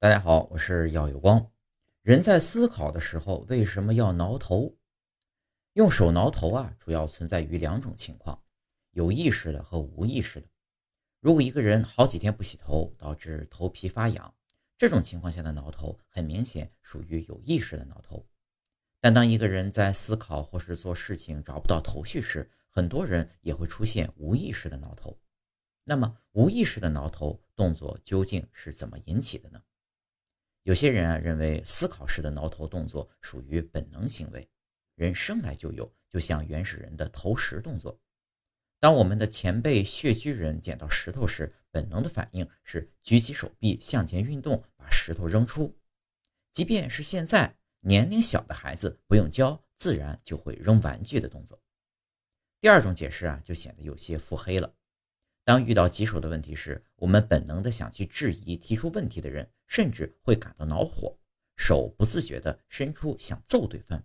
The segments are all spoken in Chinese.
大家好，我是耀有光。人在思考的时候，为什么要挠头？用手挠头啊，主要存在于两种情况：有意识的和无意识的。如果一个人好几天不洗头，导致头皮发痒，这种情况下的挠头，很明显属于有意识的挠头。但当一个人在思考或是做事情找不到头绪时，很多人也会出现无意识的挠头。那么，无意识的挠头动作究竟是怎么引起的呢？有些人啊认为思考时的挠头动作属于本能行为，人生来就有，就像原始人的投石动作。当我们的前辈穴居人捡到石头时，本能的反应是举起手臂向前运动，把石头扔出。即便是现在年龄小的孩子，不用教，自然就会扔玩具的动作。第二种解释啊，就显得有些腹黑了。当遇到棘手的问题时，我们本能的想去质疑提出问题的人，甚至会感到恼火，手不自觉地伸出想揍对方。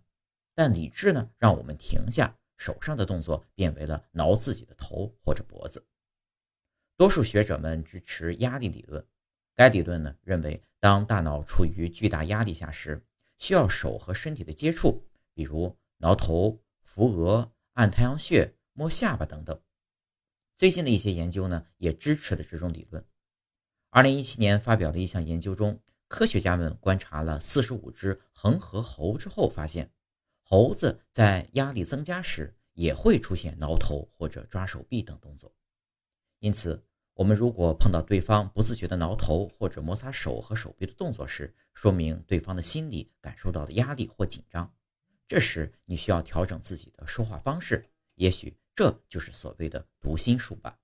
但理智呢，让我们停下手上的动作，变为了挠自己的头或者脖子。多数学者们支持压力理论，该理论呢认为，当大脑处于巨大压力下时，需要手和身体的接触，比如挠头、扶额、按太阳穴、摸下巴等等。最近的一些研究呢，也支持了这种理论。二零一七年发表的一项研究中，科学家们观察了四十五只恒河猴之后，发现猴子在压力增加时也会出现挠头或者抓手臂等动作。因此，我们如果碰到对方不自觉的挠头或者摩擦手和手臂的动作时，说明对方的心理感受到了压力或紧张。这时，你需要调整自己的说话方式，也许。这就是所谓的读心术吧。